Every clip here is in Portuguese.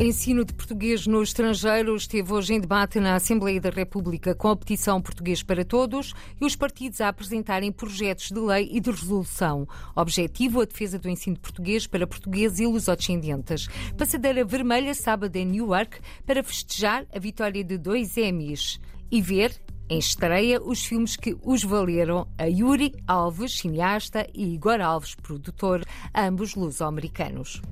Ensino de português no estrangeiro esteve hoje em debate na Assembleia da República com a petição Português para Todos e os partidos a apresentarem projetos de lei e de resolução. Objetivo a defesa do ensino de português para portugueses e lusodescendentes. Passadeira vermelha sábado em Newark para festejar a vitória de dois Emmys e ver em estreia os filmes que os valeram a Yuri Alves, cineasta, e Igor Alves, produtor, ambos luso-americanos.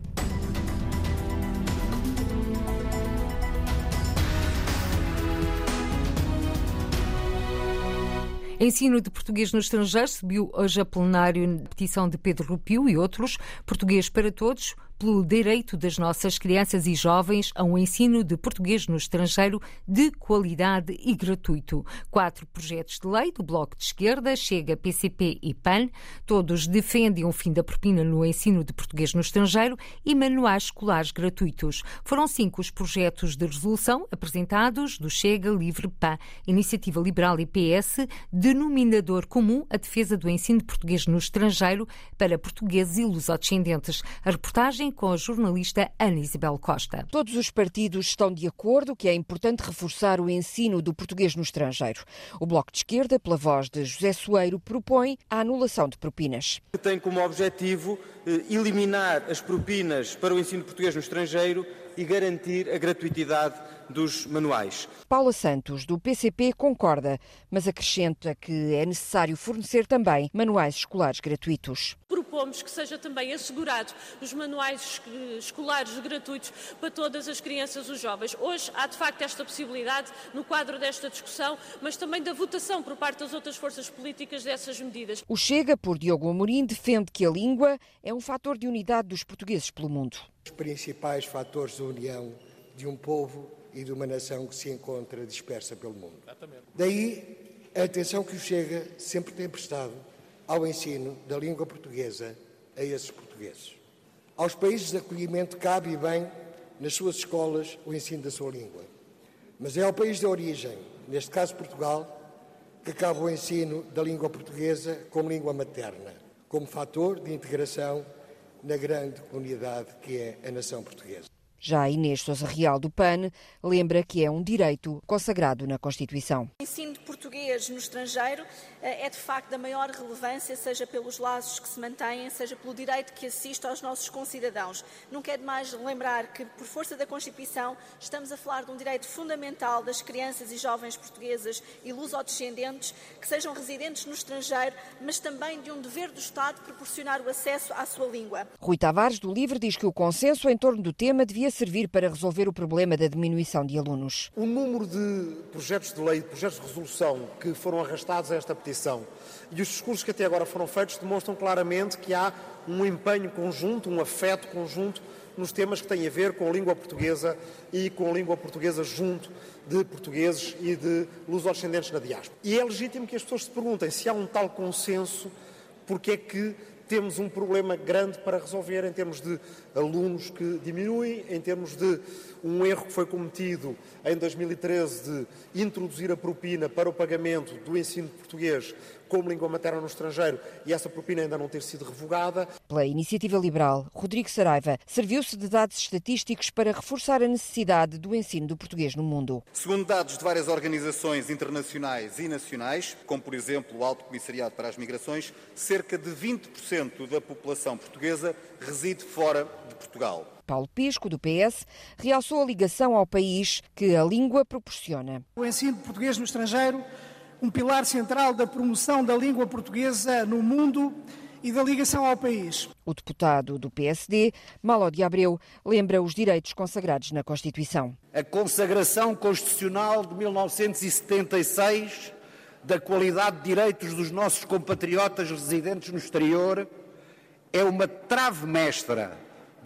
Ensino de português no estrangeiro subiu hoje a plenário petição de Pedro Rupio e outros. Português para todos, pelo direito das nossas crianças e jovens a um ensino de português no estrangeiro de qualidade e gratuito. Quatro projetos de lei do Bloco de Esquerda, Chega, PCP e PAN, todos defendem o fim da propina no ensino de português no estrangeiro e manuais escolares gratuitos. Foram cinco os projetos de resolução apresentados do Chega, Livre, PAN, Iniciativa Liberal e PS, denominador comum a defesa do ensino de português no estrangeiro para portugueses e lusodescendentes. A reportagem com a jornalista Ana Isabel Costa. Todos os partidos estão de acordo que é importante reforçar o ensino do português no estrangeiro. O Bloco de Esquerda, pela voz de José Soeiro, propõe a anulação de propinas. Tem como objetivo eh, eliminar as propinas para o ensino português no estrangeiro e garantir a gratuitidade dos manuais. Paula Santos, do PCP, concorda, mas acrescenta que é necessário fornecer também manuais escolares gratuitos. Propomos que seja também assegurado os manuais escolares gratuitos para todas as crianças e os jovens. Hoje há de facto esta possibilidade no quadro desta discussão, mas também da votação por parte das outras forças políticas dessas medidas. O Chega, por Diogo Amorim, defende que a língua é um fator de unidade dos portugueses pelo mundo. Os principais fatores de união de um povo e de uma nação que se encontra dispersa pelo mundo. Daí a atenção que o Chega sempre tem prestado ao ensino da língua portuguesa a esses portugueses. Aos países de acolhimento cabe bem nas suas escolas o ensino da sua língua. Mas é ao país de origem, neste caso Portugal, que cabe o ensino da língua portuguesa como língua materna, como fator de integração na grande comunidade que é a nação portuguesa. Já Inês Sousa Real do PAN lembra que é um direito consagrado na Constituição. Ensino de português no estrangeiro eh, é de facto da maior relevância, seja pelos laços que se mantêm, seja pelo direito que assiste aos nossos concidadãos. Nunca é demais lembrar que, por força da Constituição, estamos a falar de um direito fundamental das crianças e jovens portuguesas e lusodescendentes que sejam residentes no estrangeiro, mas também de um dever do Estado proporcionar o acesso à sua língua. Rui Tavares, do LIVRE, diz que o consenso em torno do tema devia servir para resolver o problema da diminuição de alunos. O número de projetos de lei, projetos de resolução que foram arrastados a esta petição e os discursos que até agora foram feitos demonstram claramente que há um empenho conjunto, um afeto conjunto nos temas que têm a ver com a língua portuguesa e com a língua portuguesa junto de portugueses e de lusodescendentes na diáspora. E é legítimo que as pessoas se perguntem se há um tal consenso, porque é que temos um problema grande para resolver em termos de alunos que diminuem, em termos de um erro que foi cometido em 2013 de introduzir a propina para o pagamento do ensino de português como língua materna no estrangeiro e essa propina ainda não ter sido revogada. Pela iniciativa liberal, Rodrigo Saraiva serviu-se de dados estatísticos para reforçar a necessidade do ensino do português no mundo. Segundo dados de várias organizações internacionais e nacionais, como por exemplo o Alto Comissariado para as Migrações, cerca de 20% da população portuguesa reside fora de Portugal. Paulo Pisco, do PS, realçou a ligação ao país que a língua proporciona. O ensino de português no estrangeiro um pilar central da promoção da língua portuguesa no mundo e da ligação ao país. O deputado do PSD, Malo de Abreu, lembra os direitos consagrados na Constituição. A consagração constitucional de 1976 da qualidade de direitos dos nossos compatriotas residentes no exterior é uma trave mestra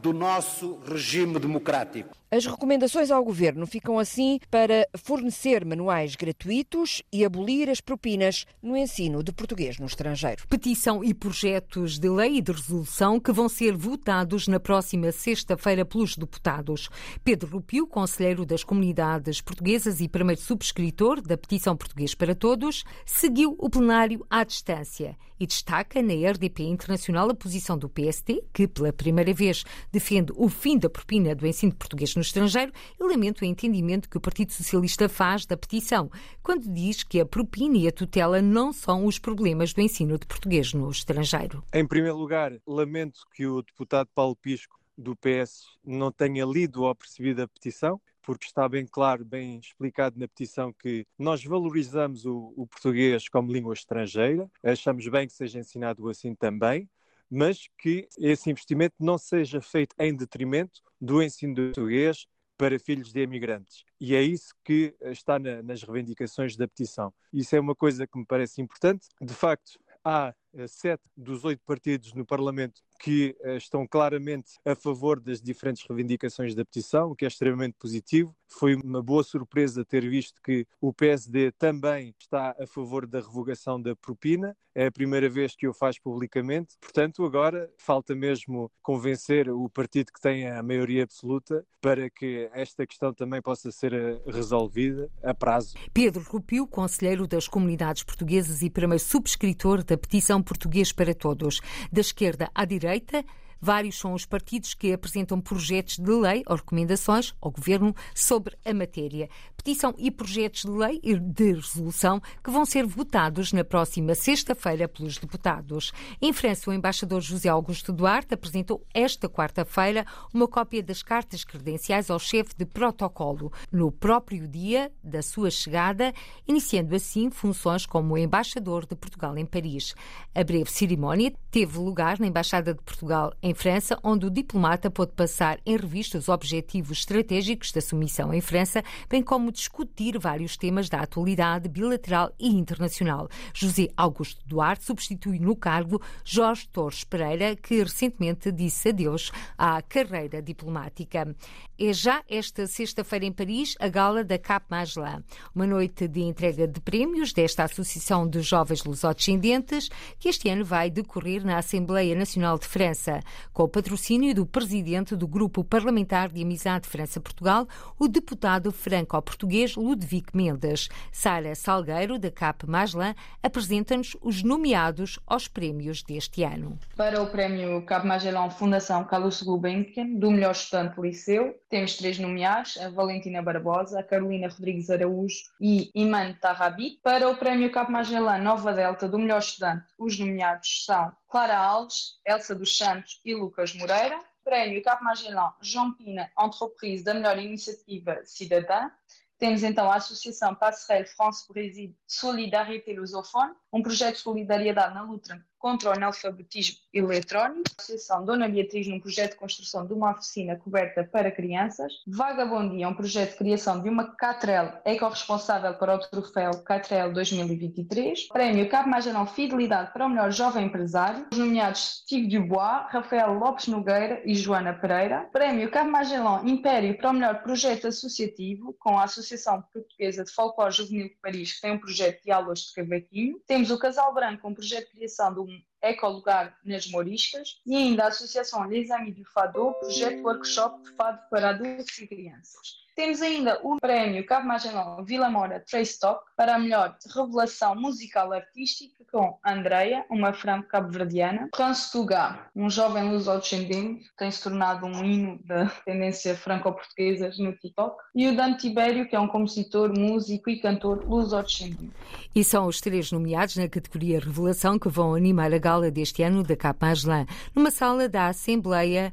do nosso regime democrático. As recomendações ao governo ficam assim para fornecer manuais gratuitos e abolir as propinas no ensino de português no estrangeiro. Petição e projetos de lei e de resolução que vão ser votados na próxima sexta-feira pelos deputados. Pedro Rupio, conselheiro das comunidades portuguesas e primeiro subscritor da petição Português para Todos, seguiu o plenário à distância e destaca na RDP Internacional a posição do PST, que pela primeira vez defende o fim da propina do ensino de português no estrangeiro e lamento o entendimento que o Partido Socialista faz da petição, quando diz que a propina e a tutela não são os problemas do ensino de português no estrangeiro. Em primeiro lugar, lamento que o deputado Paulo Pisco do PS não tenha lido ou percebido a petição porque está bem claro, bem explicado na petição que nós valorizamos o, o português como língua estrangeira, achamos bem que seja ensinado assim também, mas que esse investimento não seja feito em detrimento do ensino do português para filhos de imigrantes. E é isso que está na, nas reivindicações da petição. Isso é uma coisa que me parece importante. De facto, há eh, sete dos oito partidos no Parlamento que uh, estão claramente a favor das diferentes reivindicações da petição, o que é extremamente positivo. Foi uma boa surpresa ter visto que o PSD também está a favor da revogação da propina. É a primeira vez que o faz publicamente. Portanto, agora falta mesmo convencer o partido que tem a maioria absoluta para que esta questão também possa ser eh, resolvida a prazo. Pedro Rupio, conselheiro das comunidades portuguesas e primeiro subscritor da petição Português para Todos. Da esquerda à direita, Vários são os partidos que apresentam projetos de lei ou recomendações ao Governo sobre a matéria. Petição e projetos de lei e de resolução que vão ser votados na próxima sexta-feira pelos deputados. Em França, o embaixador José Augusto Duarte apresentou esta quarta-feira uma cópia das cartas credenciais ao chefe de protocolo, no próprio dia da sua chegada, iniciando assim funções como embaixador de Portugal em Paris. A breve cerimónia teve lugar na Embaixada de Portugal em França, onde o diplomata pôde passar em revista os objetivos estratégicos da sua missão em França, bem como discutir vários temas da atualidade bilateral e internacional. José Augusto Duarte substitui no cargo Jorge Torres Pereira, que recentemente disse adeus à carreira diplomática. É já esta sexta-feira em Paris a gala da Cap Magellan, uma noite de entrega de prémios desta Associação de Jovens Lusodescendentes, que este ano vai decorrer na Assembleia Nacional de França com o patrocínio do presidente do Grupo Parlamentar de Amizade França-Portugal, o deputado franco-português Ludwig Mendes. Sara Salgueiro, da CAP Maslan, apresenta-nos os nomeados aos prémios deste ano. Para o prémio CAP Magellan Fundação Carlos Gulbenkian, do melhor estudante liceu, temos três nomeados, a Valentina Barbosa, a Carolina Rodrigues Araújo e Iman Tarrabi. Para o prémio CAP Magellan Nova Delta, do melhor estudante, os nomeados são Clara Alves, Elsa dos Santos e Lucas Moreira. Prémio Cap Magellan João Pina Entreprise da melhor iniciativa cidadã. Temos então a Associação Passerelle France-Brésil Solidarité Lusophone, um projeto de solidariedade na luta contra o analfabetismo eletrónico, Associação Dona Beatriz num projeto de construção de uma oficina coberta para crianças, Vagabondia, um projeto de criação de uma Catrel eco-responsável para o troféu Catrel 2023, Prémio Cabo Magellan Fidelidade para o melhor jovem empresário, os nomeados Steve Dubois, Rafael Lopes Nogueira e Joana Pereira, Prémio Cabo Magellan Império para o melhor projeto associativo, com a Associação Portuguesa de Folclore Juvenil de Paris, que tem um projeto de aulas de cavaquinho, temos o Casal Branco, um projeto de criação um ecolugar nas Moriscas e ainda a Associação Les du Fado, projeto workshop de fado para adultos e crianças. Temos ainda o prémio Cabo Magellan Vila Mora Trace Talk para a melhor revelação musical artística com Andreia, uma franco-cabo-verdiana, Franz Tuga, um jovem luso-descendente que tem se tornado um hino da tendência franco-portuguesa no TikTok, e o Dan Tibério, que é um compositor, músico e cantor luso-descendente. E são os três nomeados na categoria Revelação que vão animar a gala deste ano da Capa Magellan, numa sala da Assembleia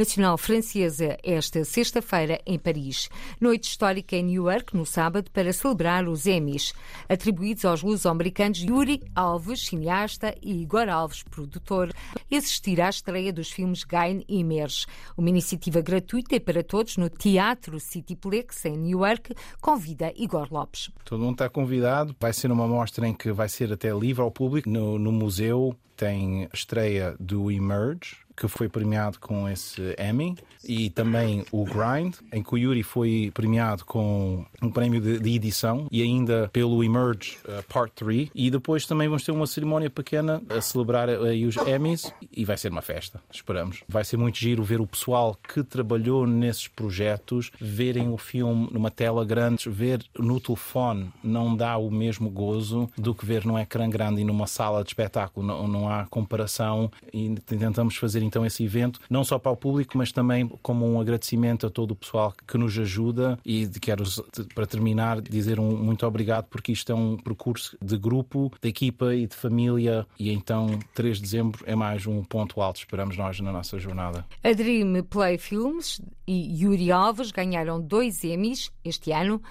Nacional Francesa esta sexta-feira em Paris. Noite histórica em New York no sábado para celebrar os Emmys, atribuídos aos luso-americanos Yuri Alves, cineasta, e Igor Alves, produtor, assistir à estreia dos filmes Gain e Emerge. Uma iniciativa gratuita para todos no Teatro Cityplex em New York, convida Igor Lopes. Todo mundo está convidado. Vai ser uma mostra em que vai ser até livre ao público. No, no museu tem estreia do Emerge, que foi premiado com esse Emmy, e também o Grind, em que o Yuri foi premiado com um prémio de, de edição e ainda pelo Emerge uh, Part 3. E depois também vamos ter uma cerimónia pequena a celebrar uh, os Emmys e vai ser uma festa, esperamos. Vai ser muito giro ver o pessoal que trabalhou nesses projetos, verem o filme numa tela grande, ver no telefone não dá o mesmo gozo do que ver num ecrã grande e numa sala de espetáculo. Não, não há comparação e tentamos fazer então esse evento, não só para o público, mas também como um agradecimento a todo o pessoal que nos ajuda. E quero, para terminar, dizer um muito obrigado porque isto é um percurso de grupo, de equipa e de família. E então 3 de dezembro é mais um ponto alto, esperamos nós, na nossa jornada. A Dream Play Films e Yuri Alves ganharam dois Emmys este ano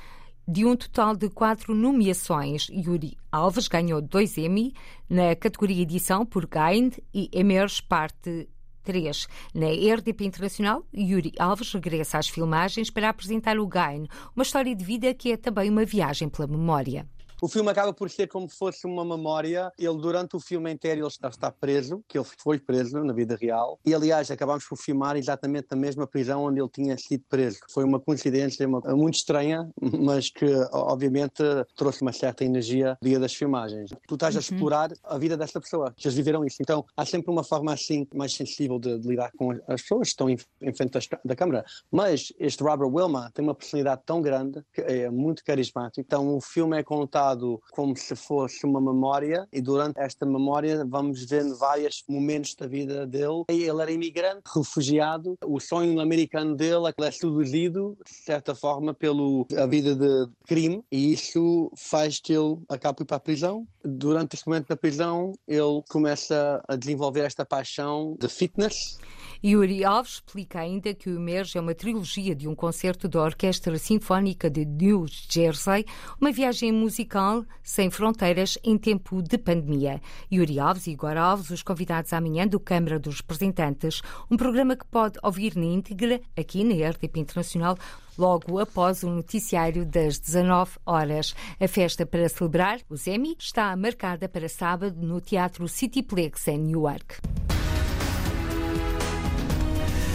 de um total de quatro nomeações. Yuri Alves ganhou dois Emmy na categoria edição por Gain e Emerge Parte 3. Na RDP Internacional, Yuri Alves regressa às filmagens para apresentar o Gain, uma história de vida que é também uma viagem pela memória. O filme acaba por ser como se fosse uma memória. Ele, durante o filme inteiro, ele está, está preso, que ele foi preso na vida real. E, aliás, acabámos por filmar exatamente na mesma prisão onde ele tinha sido preso. Foi uma coincidência uma, muito estranha, mas que, obviamente, trouxe uma certa energia no dia das filmagens. Tu estás a uhum. explorar a vida dessa pessoa. Eles viveram isso. Então, há sempre uma forma assim mais sensível de, de lidar com as pessoas que estão em, em frente da, da câmara. Mas este Robert Wilma tem uma personalidade tão grande que é muito carismático. Então, o filme é contado como se fosse uma memória e durante esta memória vamos vendo vários momentos da vida dele. Ele era imigrante, refugiado, o sonho americano dele é seduzido, de certa forma, pela vida de crime e isso faz que ele acabe para a prisão. Durante este momento da prisão, ele começa a desenvolver esta paixão de fitness Yuri Alves explica ainda que o Emerge é uma trilogia de um concerto da Orquestra Sinfónica de New Jersey, uma viagem musical sem fronteiras em tempo de pandemia. Yuri Alves e Igor Alves, os convidados amanhã do Câmara dos Representantes, um programa que pode ouvir na íntegra aqui na RTP Internacional logo após o noticiário das 19 horas. A festa para celebrar os Emmy está marcada para sábado no Teatro Cityplex em Newark.